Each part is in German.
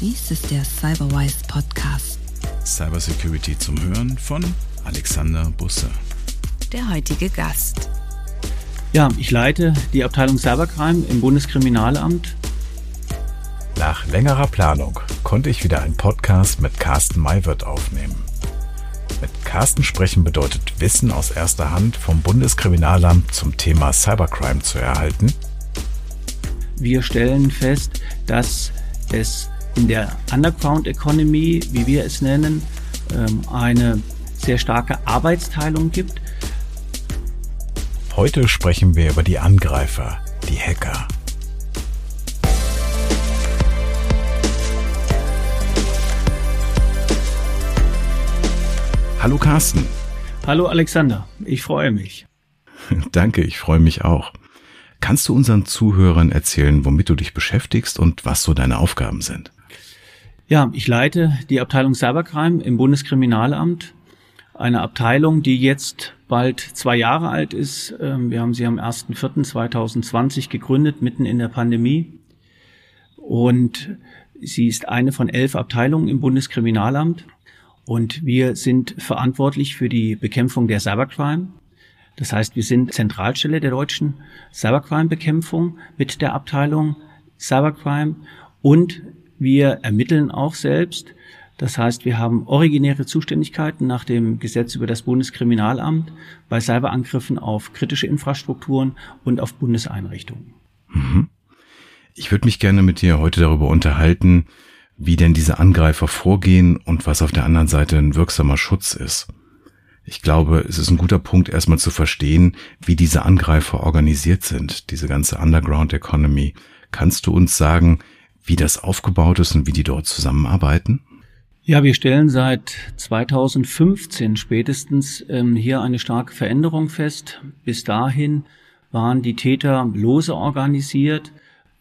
Dies ist der Cyberwise Podcast. Cybersecurity zum Hören von Alexander Busse. Der heutige Gast. Ja, ich leite die Abteilung Cybercrime im Bundeskriminalamt. Nach längerer Planung konnte ich wieder einen Podcast mit Carsten Maywirth aufnehmen. Mit Carsten sprechen bedeutet Wissen aus erster Hand vom Bundeskriminalamt zum Thema Cybercrime zu erhalten. Wir stellen fest, dass es in der Underground Economy, wie wir es nennen, ähm, eine sehr starke Arbeitsteilung gibt. Heute sprechen wir über die Angreifer, die Hacker. Hallo Carsten. Hallo Alexander, ich freue mich. Danke, ich freue mich auch. Kannst du unseren Zuhörern erzählen, womit du dich beschäftigst und was so deine Aufgaben sind? Ja, ich leite die Abteilung Cybercrime im Bundeskriminalamt. Eine Abteilung, die jetzt bald zwei Jahre alt ist. Ähm, wir haben sie am 1.4.2020 gegründet, mitten in der Pandemie. Und sie ist eine von elf Abteilungen im Bundeskriminalamt. Und wir sind verantwortlich für die Bekämpfung der Cybercrime. Das heißt, wir sind Zentralstelle der deutschen Cybercrime-Bekämpfung mit der Abteilung Cybercrime und wir ermitteln auch selbst. Das heißt, wir haben originäre Zuständigkeiten nach dem Gesetz über das Bundeskriminalamt bei Cyberangriffen auf kritische Infrastrukturen und auf Bundeseinrichtungen. Mhm. Ich würde mich gerne mit dir heute darüber unterhalten, wie denn diese Angreifer vorgehen und was auf der anderen Seite ein wirksamer Schutz ist. Ich glaube, es ist ein guter Punkt, erstmal zu verstehen, wie diese Angreifer organisiert sind, diese ganze Underground Economy. Kannst du uns sagen, wie das aufgebaut ist und wie die dort zusammenarbeiten? Ja, wir stellen seit 2015 spätestens ähm, hier eine starke Veränderung fest. Bis dahin waren die Täter lose organisiert,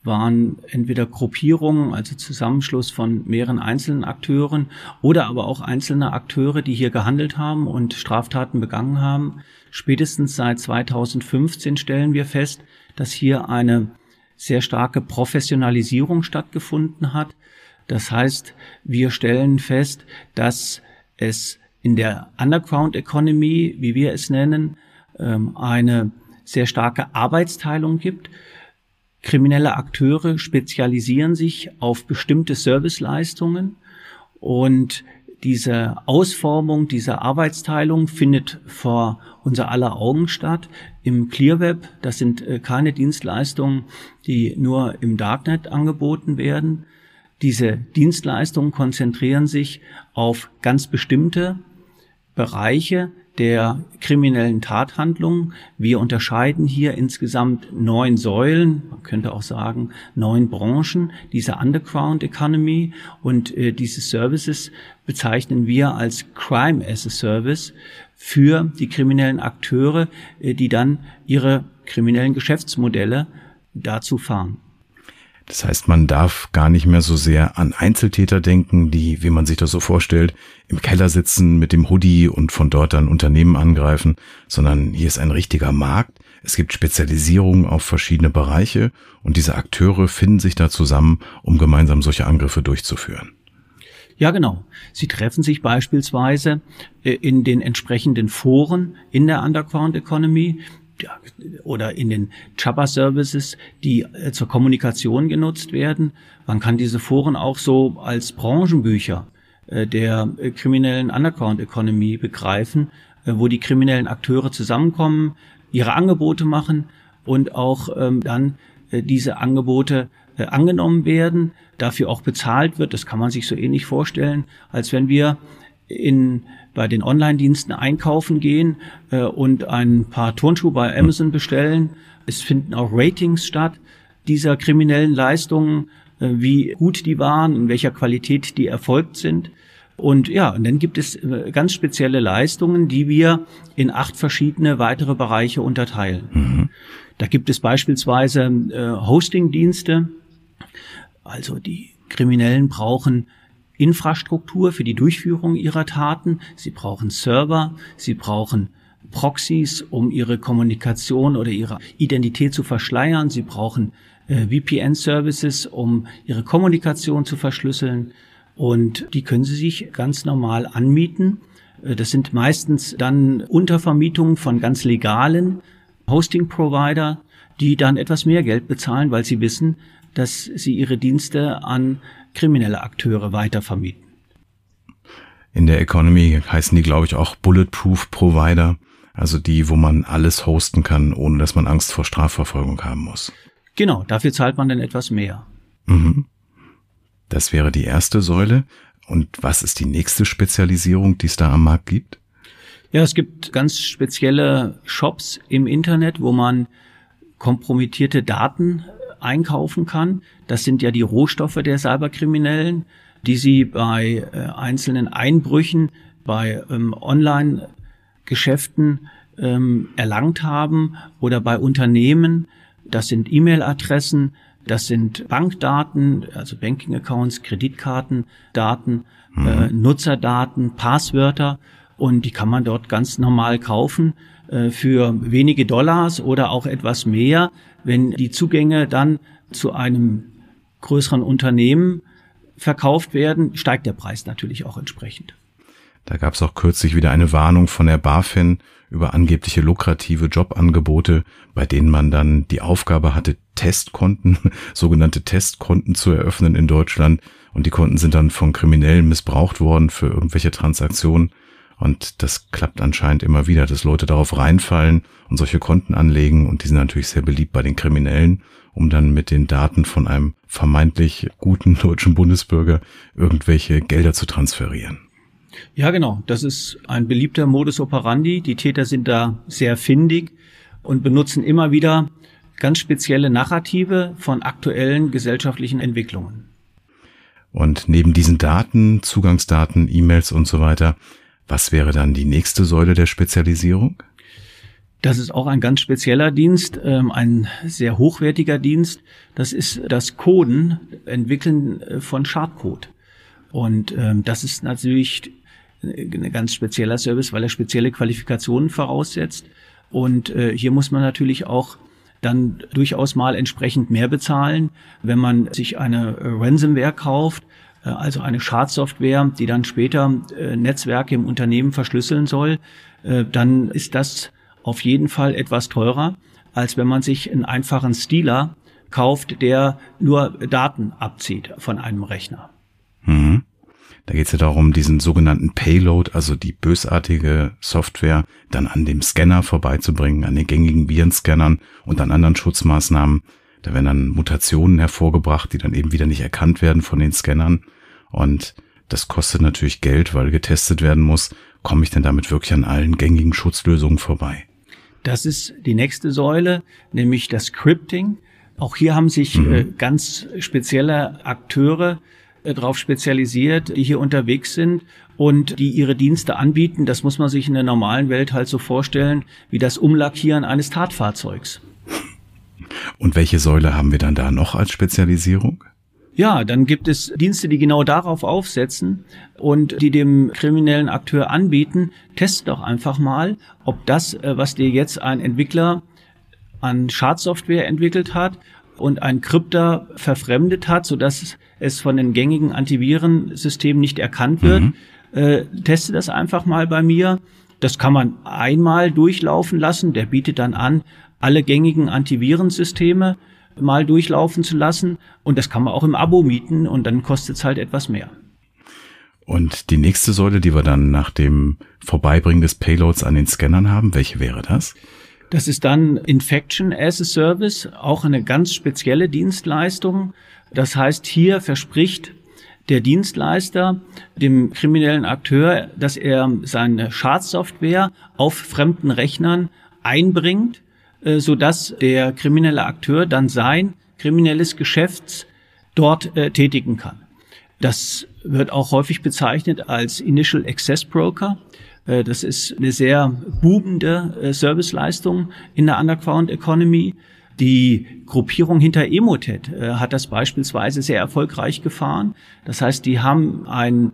waren entweder Gruppierungen, also Zusammenschluss von mehreren einzelnen Akteuren oder aber auch einzelne Akteure, die hier gehandelt haben und Straftaten begangen haben. Spätestens seit 2015 stellen wir fest, dass hier eine sehr starke Professionalisierung stattgefunden hat. Das heißt, wir stellen fest, dass es in der Underground Economy, wie wir es nennen, ähm, eine sehr starke Arbeitsteilung gibt. Kriminelle Akteure spezialisieren sich auf bestimmte Serviceleistungen und diese Ausformung dieser Arbeitsteilung findet vor unser aller Augen statt im Clearweb. Das sind äh, keine Dienstleistungen, die nur im Darknet angeboten werden. Diese Dienstleistungen konzentrieren sich auf ganz bestimmte Bereiche der kriminellen Tathandlungen. Wir unterscheiden hier insgesamt neun Säulen, man könnte auch sagen neun Branchen dieser Underground Economy und äh, diese Services bezeichnen wir als Crime as a Service für die kriminellen Akteure, äh, die dann ihre kriminellen Geschäftsmodelle dazu fahren. Das heißt, man darf gar nicht mehr so sehr an Einzeltäter denken, die, wie man sich das so vorstellt, im Keller sitzen mit dem Hoodie und von dort dann Unternehmen angreifen, sondern hier ist ein richtiger Markt. Es gibt Spezialisierungen auf verschiedene Bereiche und diese Akteure finden sich da zusammen, um gemeinsam solche Angriffe durchzuführen. Ja, genau. Sie treffen sich beispielsweise äh, in den entsprechenden Foren in der Underground Economy ja, oder in den Chopper-Services, die äh, zur Kommunikation genutzt werden. Man kann diese Foren auch so als Branchenbücher äh, der äh, kriminellen Underground-Economy begreifen, äh, wo die kriminellen Akteure zusammenkommen, ihre Angebote machen und auch ähm, dann äh, diese Angebote äh, angenommen werden, dafür auch bezahlt wird. Das kann man sich so ähnlich vorstellen, als wenn wir in bei den Online-Diensten einkaufen gehen äh, und ein paar Turnschuhe bei Amazon bestellen. Es finden auch Ratings statt dieser kriminellen Leistungen, äh, wie gut die waren, in welcher Qualität die erfolgt sind. Und ja, und dann gibt es äh, ganz spezielle Leistungen, die wir in acht verschiedene weitere Bereiche unterteilen. Mhm. Da gibt es beispielsweise äh, Hosting-Dienste. Also die Kriminellen brauchen Infrastruktur für die Durchführung ihrer Taten, sie brauchen Server, sie brauchen Proxys, um ihre Kommunikation oder ihre Identität zu verschleiern, sie brauchen äh, VPN-Services, um ihre Kommunikation zu verschlüsseln. Und die können Sie sich ganz normal anmieten. Äh, das sind meistens dann Untervermietungen von ganz legalen Hosting-Provider, die dann etwas mehr Geld bezahlen, weil sie wissen, dass sie ihre Dienste an kriminelle Akteure weitervermieten. In der Economy heißen die, glaube ich, auch Bulletproof Provider, also die, wo man alles hosten kann, ohne dass man Angst vor Strafverfolgung haben muss. Genau, dafür zahlt man dann etwas mehr. Mhm. Das wäre die erste Säule. Und was ist die nächste Spezialisierung, die es da am Markt gibt? Ja, es gibt ganz spezielle Shops im Internet, wo man kompromittierte Daten einkaufen kann. Das sind ja die Rohstoffe der Cyberkriminellen, die sie bei äh, einzelnen Einbrüchen, bei ähm, Online-Geschäften ähm, erlangt haben oder bei Unternehmen. Das sind E-Mail-Adressen, das sind Bankdaten, also Banking-Accounts, Kreditkartendaten, mhm. äh, Nutzerdaten, Passwörter und die kann man dort ganz normal kaufen äh, für wenige Dollars oder auch etwas mehr. Wenn die Zugänge dann zu einem größeren Unternehmen verkauft werden, steigt der Preis natürlich auch entsprechend. Da gab es auch kürzlich wieder eine Warnung von der BaFin über angebliche lukrative Jobangebote, bei denen man dann die Aufgabe hatte, Testkonten, sogenannte Testkonten zu eröffnen in Deutschland. Und die Konten sind dann von Kriminellen missbraucht worden für irgendwelche Transaktionen. Und das klappt anscheinend immer wieder, dass Leute darauf reinfallen und solche Konten anlegen. Und die sind natürlich sehr beliebt bei den Kriminellen, um dann mit den Daten von einem vermeintlich guten deutschen Bundesbürger irgendwelche Gelder zu transferieren. Ja, genau. Das ist ein beliebter Modus operandi. Die Täter sind da sehr findig und benutzen immer wieder ganz spezielle Narrative von aktuellen gesellschaftlichen Entwicklungen. Und neben diesen Daten, Zugangsdaten, E-Mails und so weiter, was wäre dann die nächste Säule der Spezialisierung? Das ist auch ein ganz spezieller Dienst, ähm, ein sehr hochwertiger Dienst. Das ist das Coden, Entwickeln äh, von Schadcode. Und ähm, das ist natürlich ein ganz spezieller Service, weil er spezielle Qualifikationen voraussetzt. Und äh, hier muss man natürlich auch dann durchaus mal entsprechend mehr bezahlen, wenn man sich eine Ransomware kauft, äh, also eine Schadsoftware, die dann später äh, Netzwerke im Unternehmen verschlüsseln soll, äh, dann ist das auf jeden Fall etwas teurer, als wenn man sich einen einfachen Stealer kauft, der nur Daten abzieht von einem Rechner. Mhm. Da geht es ja darum, diesen sogenannten Payload, also die bösartige Software, dann an dem Scanner vorbeizubringen, an den gängigen Virenscannern und an anderen Schutzmaßnahmen. Da werden dann Mutationen hervorgebracht, die dann eben wieder nicht erkannt werden von den Scannern. Und das kostet natürlich Geld, weil getestet werden muss. Komme ich denn damit wirklich an allen gängigen Schutzlösungen vorbei? Das ist die nächste Säule, nämlich das Scripting. Auch hier haben sich mhm. äh, ganz spezielle Akteure äh, darauf spezialisiert, die hier unterwegs sind und die ihre Dienste anbieten. Das muss man sich in der normalen Welt halt so vorstellen, wie das Umlackieren eines Tatfahrzeugs. Und welche Säule haben wir dann da noch als Spezialisierung? Ja, dann gibt es Dienste, die genau darauf aufsetzen und die dem kriminellen Akteur anbieten, test doch einfach mal, ob das, äh, was dir jetzt ein Entwickler an Schadsoftware entwickelt hat und ein Krypter verfremdet hat, sodass es von den gängigen Antivirensystemen nicht erkannt wird. Mhm. Äh, teste das einfach mal bei mir. Das kann man einmal durchlaufen lassen. Der bietet dann an, alle gängigen Antivirensysteme mal durchlaufen zu lassen. Und das kann man auch im Abo mieten und dann kostet es halt etwas mehr. Und die nächste Säule, die wir dann nach dem Vorbeibringen des Payloads an den Scannern haben, welche wäre das? Das ist dann Infection as a Service, auch eine ganz spezielle Dienstleistung. Das heißt, hier verspricht der Dienstleister dem kriminellen Akteur, dass er seine Schadsoftware auf fremden Rechnern einbringt, so dass der kriminelle Akteur dann sein kriminelles Geschäft dort äh, tätigen kann. Das wird auch häufig bezeichnet als Initial Access Broker. Äh, das ist eine sehr bubende äh, Serviceleistung in der Underground Economy. Die Gruppierung hinter Emotet äh, hat das beispielsweise sehr erfolgreich gefahren. Das heißt, die haben eine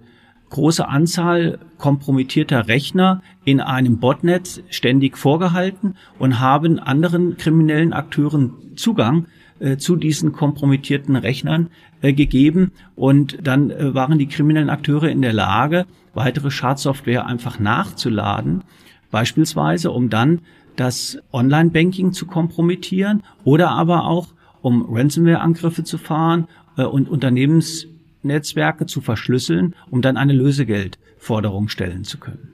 große Anzahl kompromittierter Rechner in einem Botnet ständig vorgehalten und haben anderen kriminellen Akteuren Zugang äh, zu diesen kompromittierten Rechnern äh, gegeben. Und dann äh, waren die kriminellen Akteure in der Lage, weitere Schadsoftware einfach nachzuladen, beispielsweise um dann das Online-Banking zu kompromittieren oder aber auch um Ransomware-Angriffe zu fahren äh, und Unternehmensnetzwerke zu verschlüsseln, um dann eine Lösegeldforderung stellen zu können.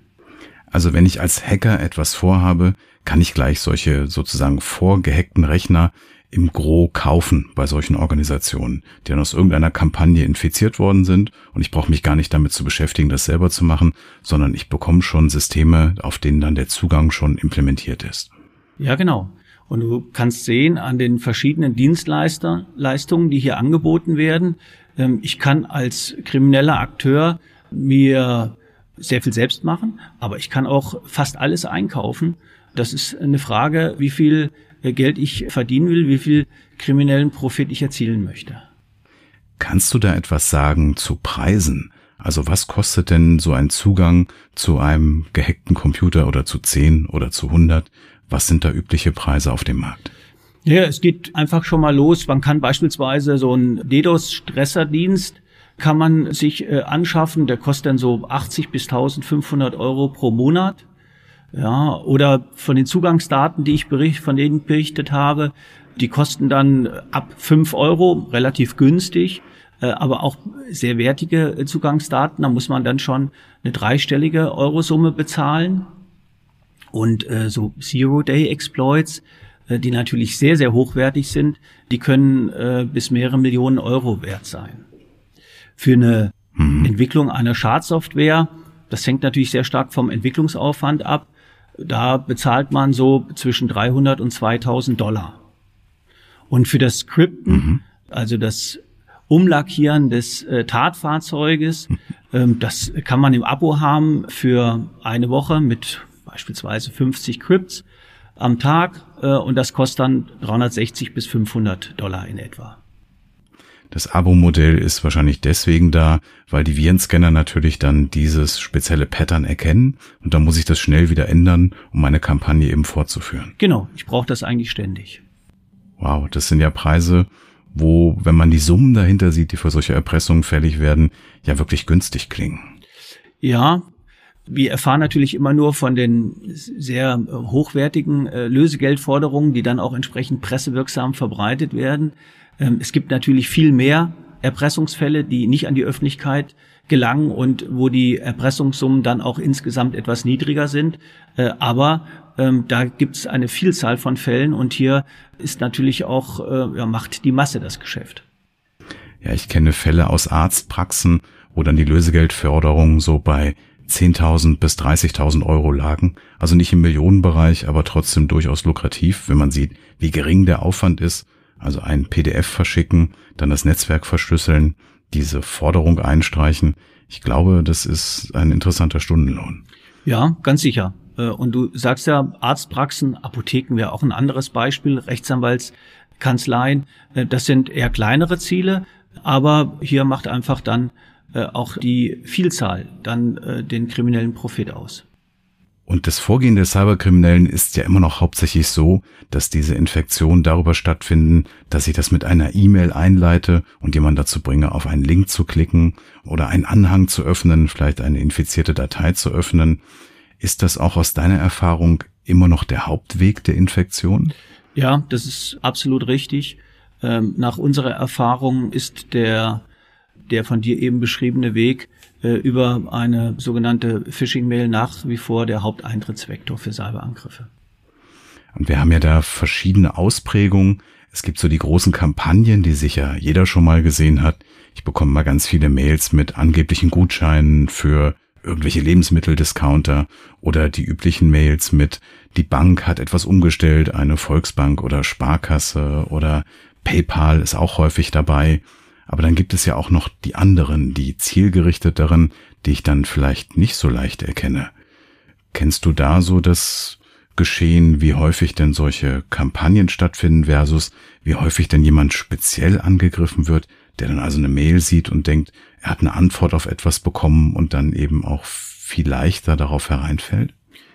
Also wenn ich als Hacker etwas vorhabe, kann ich gleich solche sozusagen vorgehackten Rechner im Gro kaufen bei solchen Organisationen, die dann aus irgendeiner Kampagne infiziert worden sind und ich brauche mich gar nicht damit zu beschäftigen, das selber zu machen, sondern ich bekomme schon Systeme, auf denen dann der Zugang schon implementiert ist. Ja, genau. Und du kannst sehen an den verschiedenen Dienstleistungen, die hier angeboten werden, ich kann als krimineller Akteur mir sehr viel selbst machen, aber ich kann auch fast alles einkaufen. Das ist eine Frage, wie viel äh, Geld ich verdienen will, wie viel kriminellen Profit ich erzielen möchte. Kannst du da etwas sagen zu Preisen? Also was kostet denn so ein Zugang zu einem gehackten Computer oder zu 10 oder zu 100? Was sind da übliche Preise auf dem Markt? Ja, es geht einfach schon mal los. Man kann beispielsweise so einen DDoS-Stresserdienst kann man sich äh, anschaffen. Der kostet dann so 80 bis 1500 Euro pro Monat. Ja, oder von den Zugangsdaten, die ich bericht, von denen berichtet habe, die kosten dann ab 5 Euro, relativ günstig, äh, aber auch sehr wertige äh, Zugangsdaten. Da muss man dann schon eine dreistellige Eurosumme bezahlen. Und äh, so Zero-Day-Exploits, die natürlich sehr, sehr hochwertig sind, die können äh, bis mehrere Millionen Euro wert sein für eine mhm. Entwicklung einer Schadsoftware. Das hängt natürlich sehr stark vom Entwicklungsaufwand ab. Da bezahlt man so zwischen 300 und 2000 Dollar. Und für das Skripten, mhm. also das Umlackieren des äh, Tatfahrzeuges, mhm. ähm, das kann man im Abo haben für eine Woche mit beispielsweise 50 Scripts am Tag äh, und das kostet dann 360 bis 500 Dollar in etwa. Das Abo-Modell ist wahrscheinlich deswegen da, weil die Virenscanner natürlich dann dieses spezielle Pattern erkennen und dann muss ich das schnell wieder ändern, um meine Kampagne eben fortzuführen. Genau, ich brauche das eigentlich ständig. Wow, das sind ja Preise, wo, wenn man die Summen dahinter sieht, die für solche Erpressungen fällig werden, ja wirklich günstig klingen. Ja, wir erfahren natürlich immer nur von den sehr hochwertigen äh, Lösegeldforderungen, die dann auch entsprechend pressewirksam verbreitet werden. Ähm, es gibt natürlich viel mehr Erpressungsfälle, die nicht an die Öffentlichkeit gelangen und wo die Erpressungssummen dann auch insgesamt etwas niedriger sind. Äh, aber ähm, da gibt es eine Vielzahl von Fällen und hier ist natürlich auch, äh, ja, macht die Masse das Geschäft. Ja, ich kenne Fälle aus Arztpraxen, wo dann die Lösegeldförderung so bei 10.000 bis 30.000 Euro lagen. Also nicht im Millionenbereich, aber trotzdem durchaus lukrativ, wenn man sieht, wie gering der Aufwand ist also ein PDF verschicken, dann das Netzwerk verschlüsseln, diese Forderung einstreichen. Ich glaube, das ist ein interessanter Stundenlohn. Ja, ganz sicher. Äh, und du sagst ja, Arztpraxen, Apotheken wäre auch ein anderes Beispiel, Rechtsanwaltskanzleien, äh, das sind eher kleinere Ziele, aber hier macht einfach dann äh, auch die Vielzahl dann den kriminellen Profit aus. Und das Vorgehen der Cyberkriminellen ist ja immer noch hauptsächlich so, dass diese Infektionen darüber stattfinden, dass ich das mit einer E-Mail einleite und jemand dazu bringe, auf einen Link zu klicken oder einen Anhang zu öffnen, vielleicht eine infizierte Datei zu öffnen. Ist das auch aus deiner Erfahrung immer noch der Hauptweg der Infektion? Ja, das ist absolut richtig. Ähm, nach unserer Erfahrung ist der, der von dir eben beschriebene Weg äh, über eine sogenannte Phishing-Mail nach wie vor der Haupteintrittsvektor für Cyberangriffe. Und wir haben ja da verschiedene Ausprägungen. Es gibt so die großen Kampagnen, die sicher jeder schon mal gesehen hat. Ich bekomme mal ganz viele Mails mit angeblichen Gutscheinen für irgendwelche Lebensmitteldiscounter oder die üblichen Mails mit die Bank hat etwas umgestellt, eine Volksbank oder Sparkasse oder PayPal ist auch häufig dabei. Aber dann gibt es ja auch noch die anderen, die zielgerichteteren, die ich dann vielleicht nicht so leicht erkenne. Kennst du da so das Geschehen, wie häufig denn solche Kampagnen stattfinden versus wie häufig denn jemand speziell angegriffen wird, der dann also eine Mail sieht und denkt, er hat eine Antwort auf etwas bekommen und dann eben auch viel leichter darauf hereinfällt?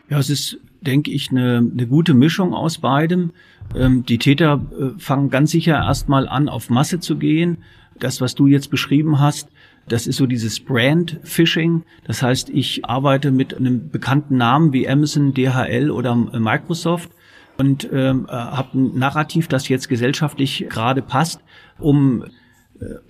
Ja, es ist denke ich, eine, eine gute Mischung aus beidem. Ähm, die Täter äh, fangen ganz sicher erstmal an, auf Masse zu gehen. Das, was du jetzt beschrieben hast, das ist so dieses Brand-Phishing. Das heißt, ich arbeite mit einem bekannten Namen wie Amazon, DHL oder Microsoft und ähm, äh, habe ein Narrativ, das jetzt gesellschaftlich gerade passt, um äh,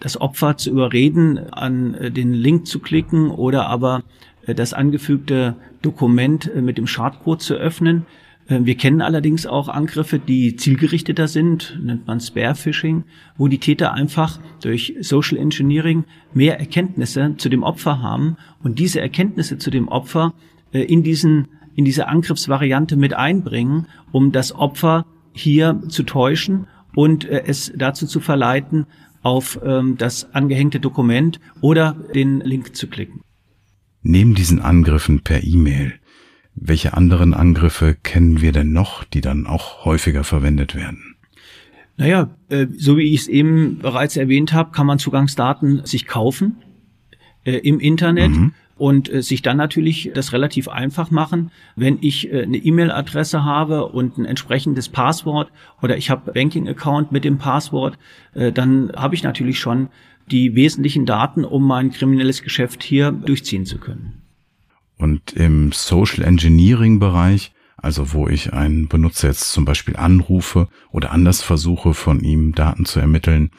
das Opfer zu überreden, an äh, den Link zu klicken oder aber äh, das angefügte Dokument äh, mit dem Schadcode zu öffnen. Äh, wir kennen allerdings auch Angriffe, die zielgerichteter sind, nennt man Spare-Phishing, wo die Täter einfach durch Social Engineering mehr Erkenntnisse zu dem Opfer haben und diese Erkenntnisse zu dem Opfer in diesen in diese Angriffsvariante mit einbringen, um das Opfer hier zu täuschen und es dazu zu verleiten, auf ähm, das angehängte Dokument oder den Link zu klicken. Neben diesen Angriffen per E-Mail, welche anderen Angriffe kennen wir denn noch, die dann auch häufiger verwendet werden? Naja, äh, so wie ich es eben bereits erwähnt habe, kann man Zugangsdaten sich kaufen äh, im Internet. Mhm und äh, sich dann natürlich das relativ einfach machen, wenn ich äh, eine E-Mail-Adresse habe und ein entsprechendes Passwort oder ich habe Banking-Account mit dem Passwort, äh, dann habe ich natürlich schon die wesentlichen Daten, um mein kriminelles Geschäft hier durchziehen zu können. Und im Social Engineering Bereich, also wo ich einen Benutzer jetzt zum Beispiel anrufe oder anders versuche, von ihm Daten zu ermitteln,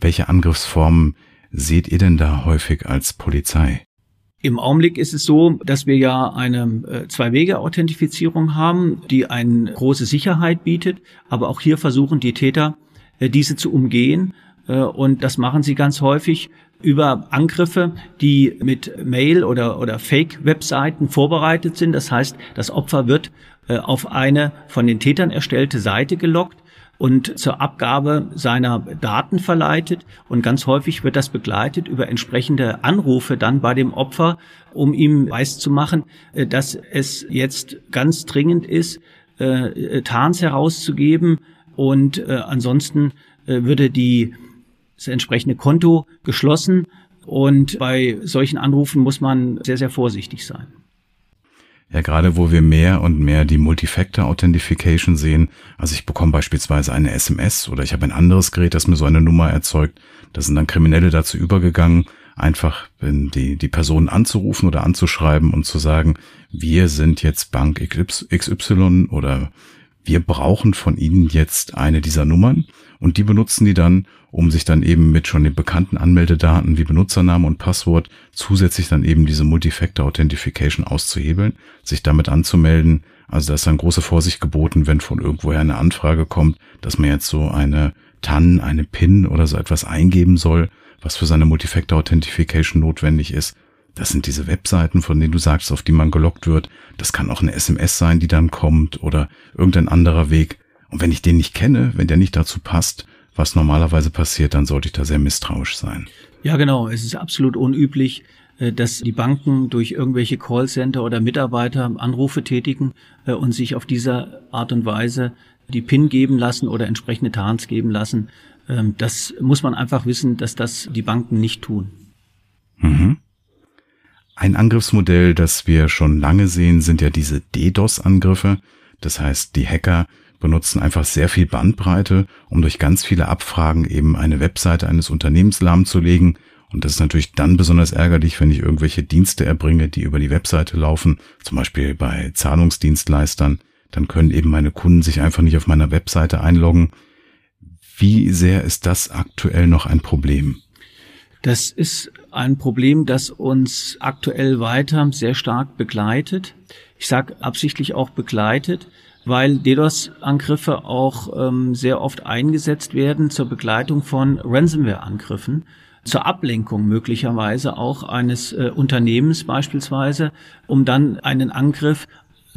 welche Angriffsformen seht ihr denn da häufig als Polizei? Im Augenblick ist es so, dass wir ja eine äh, Zwei-Wege-Authentifizierung haben, die eine große Sicherheit bietet, aber auch hier versuchen die Täter, äh, diese zu umgehen äh, und das machen sie ganz häufig über Angriffe, die mit Mail oder, oder Fake-Webseiten vorbereitet sind. Das heißt, das Opfer wird äh, auf eine von den Tätern erstellte Seite gelockt und zur Abgabe seiner Daten verleitet. Und ganz häufig wird das begleitet über entsprechende Anrufe dann bei dem Opfer, um ihm weiß zu machen, äh, dass es jetzt ganz dringend ist, Tarns herauszugeben. Und ansonsten würde die das entsprechende Konto geschlossen. Und bei solchen Anrufen muss man sehr, sehr vorsichtig sein. Ja, gerade wo wir mehr und mehr die Multifactor Authentification sehen, also ich bekomme beispielsweise eine SMS oder ich habe ein anderes Gerät, das mir so eine Nummer erzeugt, da sind dann Kriminelle dazu übergegangen, einfach die, die Person anzurufen oder anzuschreiben und zu sagen, wir sind jetzt Bank XY oder wir brauchen von Ihnen jetzt eine dieser Nummern und die benutzen die dann, um sich dann eben mit schon den bekannten Anmeldedaten wie Benutzername und Passwort zusätzlich dann eben diese Multifactor Authentification auszuhebeln, sich damit anzumelden. Also da ist dann große Vorsicht geboten, wenn von irgendwoher eine Anfrage kommt, dass man jetzt so eine TAN, eine PIN oder so etwas eingeben soll, was für seine Multifactor Authentification notwendig ist. Das sind diese Webseiten, von denen du sagst, auf die man gelockt wird. Das kann auch eine SMS sein, die dann kommt oder irgendein anderer Weg. Und wenn ich den nicht kenne, wenn der nicht dazu passt, was normalerweise passiert, dann sollte ich da sehr misstrauisch sein. Ja, genau. Es ist absolut unüblich, äh, dass die Banken durch irgendwelche Callcenter oder Mitarbeiter Anrufe tätigen äh, und sich auf diese Art und Weise die PIN geben lassen oder entsprechende Tarns geben lassen. Ähm, das muss man einfach wissen, dass das die Banken nicht tun. Mhm. Ein Angriffsmodell, das wir schon lange sehen, sind ja diese DDoS-Angriffe. Das heißt, die Hacker benutzen einfach sehr viel Bandbreite, um durch ganz viele Abfragen eben eine Webseite eines Unternehmens lahmzulegen. Und das ist natürlich dann besonders ärgerlich, wenn ich irgendwelche Dienste erbringe, die über die Webseite laufen, zum Beispiel bei Zahlungsdienstleistern. Dann können eben meine Kunden sich einfach nicht auf meiner Webseite einloggen. Wie sehr ist das aktuell noch ein Problem? Das ist ein Problem, das uns aktuell weiter sehr stark begleitet. Ich sage absichtlich auch begleitet, weil DDoS-Angriffe auch ähm, sehr oft eingesetzt werden zur Begleitung von Ransomware-Angriffen, zur Ablenkung möglicherweise auch eines äh, Unternehmens beispielsweise, um dann einen Angriff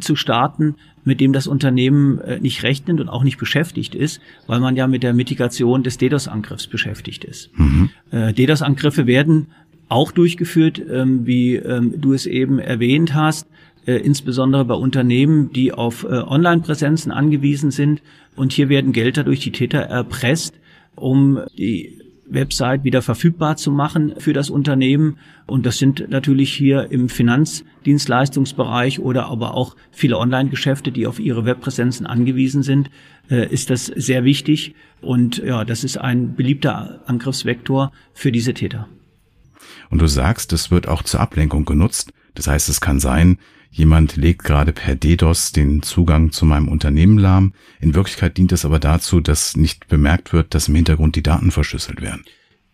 zu starten, mit dem das Unternehmen äh, nicht rechnet und auch nicht beschäftigt ist, weil man ja mit der Mitigation des DDoS-Angriffs beschäftigt ist. Mhm. Äh, DDoS-Angriffe werden auch durchgeführt, ähm, wie ähm, du es eben erwähnt hast, äh, insbesondere bei Unternehmen, die auf äh, Online-Präsenzen angewiesen sind. Und hier werden Gelder durch die Täter erpresst, um die Website wieder verfügbar zu machen für das Unternehmen. Und das sind natürlich hier im Finanzdienstleistungsbereich oder aber auch viele Online-Geschäfte, die auf ihre Webpräsenzen angewiesen sind, äh, ist das sehr wichtig. Und ja, das ist ein beliebter Angriffsvektor für diese Täter. Und du sagst, es wird auch zur Ablenkung genutzt. Das heißt, es kann sein, jemand legt gerade per DDoS den Zugang zu meinem Unternehmen lahm. In Wirklichkeit dient es aber dazu, dass nicht bemerkt wird, dass im Hintergrund die Daten verschlüsselt werden.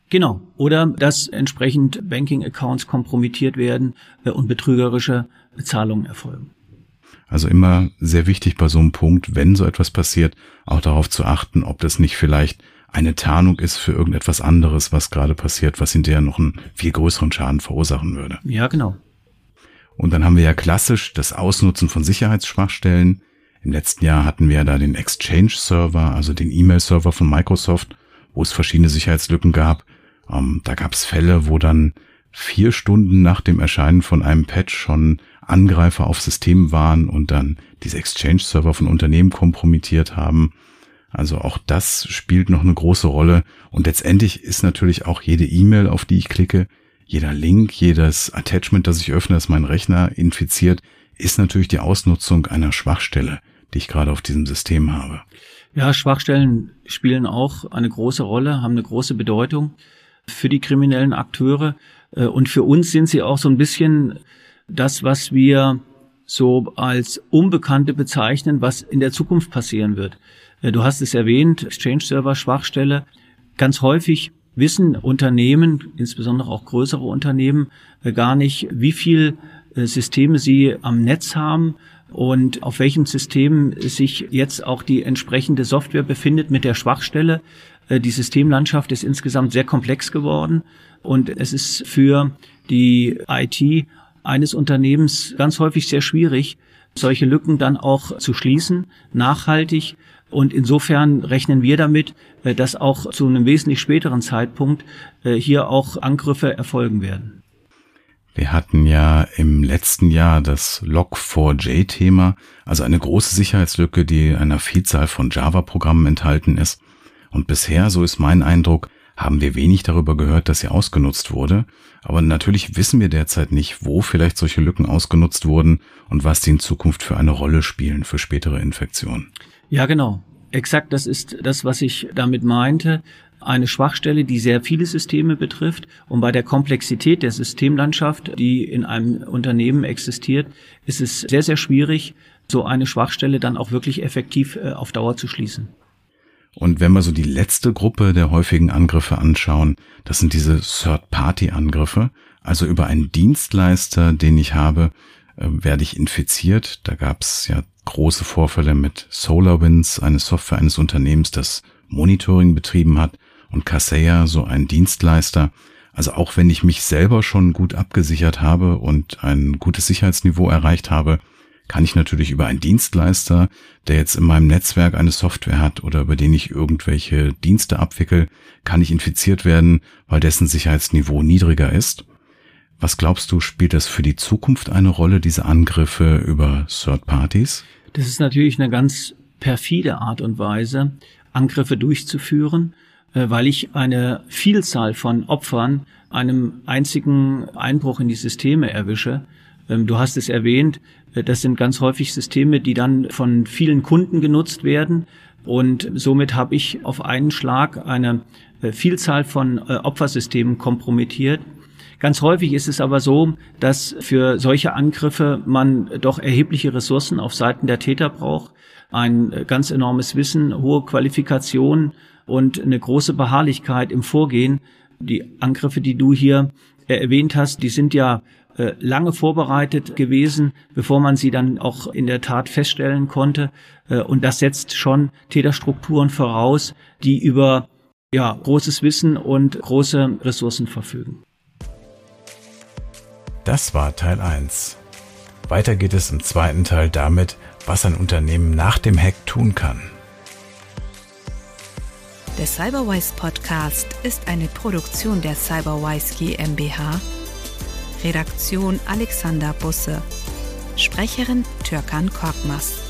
Genau. Oder dass entsprechend Banking-Accounts kompromittiert werden äh, und betrügerische Bezahlungen erfolgen. Also immer sehr wichtig bei so einem Punkt, wenn so etwas passiert, auch darauf zu achten, ob das nicht vielleicht eine Tarnung ist für irgendetwas anderes, was gerade passiert, was hinterher noch einen viel größeren Schaden verursachen würde. Ja, genau. Und dann haben wir ja klassisch das Ausnutzen von Sicherheitsschwachstellen. Im letzten Jahr hatten wir ja da den Exchange-Server, also den E-Mail-Server von Microsoft, wo es verschiedene Sicherheitslücken gab. Ähm, da gab es Fälle, wo dann vier Stunden nach dem Erscheinen von einem Patch schon Angreifer auf System waren und dann diese Exchange-Server von Unternehmen kompromittiert haben. Also auch das spielt noch eine große Rolle. Und letztendlich ist natürlich auch jede E-Mail, auf die ich klicke, jeder Link, jedes Attachment, das ich öffne, das mein Rechner infiziert, ist natürlich die Ausnutzung einer Schwachstelle, die ich gerade auf diesem System habe. Ja, Schwachstellen spielen auch eine große Rolle, haben eine große Bedeutung für die kriminellen Akteure. Äh, und für uns sind sie auch so ein bisschen das, was wir so als Unbekannte bezeichnen, was in der Zukunft passieren wird. Äh, du hast es erwähnt, Exchange-Server, Schwachstelle. Ganz häufig wissen Unternehmen, insbesondere auch größere Unternehmen, äh, gar nicht, wie viel Systeme sie am Netz haben und auf welchem System sich jetzt auch die entsprechende Software befindet mit der Schwachstelle. Die Systemlandschaft ist insgesamt sehr komplex geworden und es ist für die IT eines Unternehmens ganz häufig sehr schwierig, solche Lücken dann auch zu schließen, nachhaltig. Und insofern rechnen wir damit, äh, dass auch zu einem wesentlich späteren Zeitpunkt äh, hier auch Angriffe erfolgen werden. Wir hatten ja im letzten Jahr das Log4j-Thema, also eine große Sicherheitslücke, die in einer Vielzahl von Java-Programmen enthalten ist. Und bisher, so ist mein Eindruck, haben wir wenig darüber gehört, dass sie ausgenutzt wurde. Aber natürlich wissen wir derzeit nicht, wo vielleicht solche Lücken ausgenutzt wurden und was die in Zukunft für eine Rolle spielen für spätere Infektionen. Ja, genau. Exakt, das ist das, was ich damit meinte. Eine Schwachstelle, die sehr viele Systeme betrifft. Und bei der Komplexität der Systemlandschaft, die in einem Unternehmen existiert, ist es sehr, sehr schwierig, so eine Schwachstelle dann auch wirklich effektiv äh, auf Dauer zu schließen. Und wenn wir so die letzte Gruppe der häufigen Angriffe anschauen, das sind diese Third-Party-Angriffe. Also über einen Dienstleister, den ich habe, äh, werde ich infiziert. Da gab es ja große Vorfälle mit SolarWinds, eine Software eines Unternehmens, das Monitoring betrieben hat, und Kaseya, so ein Dienstleister. Also auch wenn ich mich selber schon gut abgesichert habe und ein gutes Sicherheitsniveau erreicht habe, kann ich natürlich über einen Dienstleister, der jetzt in meinem Netzwerk eine Software hat oder über den ich irgendwelche Dienste abwickel, kann ich infiziert werden, weil dessen Sicherheitsniveau niedriger ist. Was glaubst du, spielt das für die Zukunft eine Rolle, diese Angriffe über Third Parties? Das ist natürlich eine ganz perfide Art und Weise, Angriffe durchzuführen, äh, weil ich eine Vielzahl von Opfern einem einzigen Einbruch in die Systeme erwische. Ähm, du hast es erwähnt, äh, das sind ganz häufig Systeme, die dann von vielen Kunden genutzt werden. Und somit habe ich auf einen Schlag eine äh, Vielzahl von Opfersystemen kompromittiert. Ganz häufig ist es aber so, dass für solche Angriffe man doch erhebliche Ressourcen auf Seiten der Täter braucht, ein ganz enormes Wissen, hohe Qualifikation und eine große Beharrlichkeit im Vorgehen. Die Angriffe, die du hier erwähnt hast, die sind ja äh, lange vorbereitet gewesen, bevor man sie dann auch in der Tat feststellen konnte. Äh, und das setzt schon Täterstrukturen voraus, die über ja, großes Wissen und große Ressourcen verfügen. Das war Teil 1. Weiter geht es im zweiten Teil damit, was ein Unternehmen nach dem Hack tun kann. Der Cyberwise Podcast ist eine Produktion der Cyberwise GmbH Redaktion Alexander Busse. Sprecherin Türkan Korkmaz.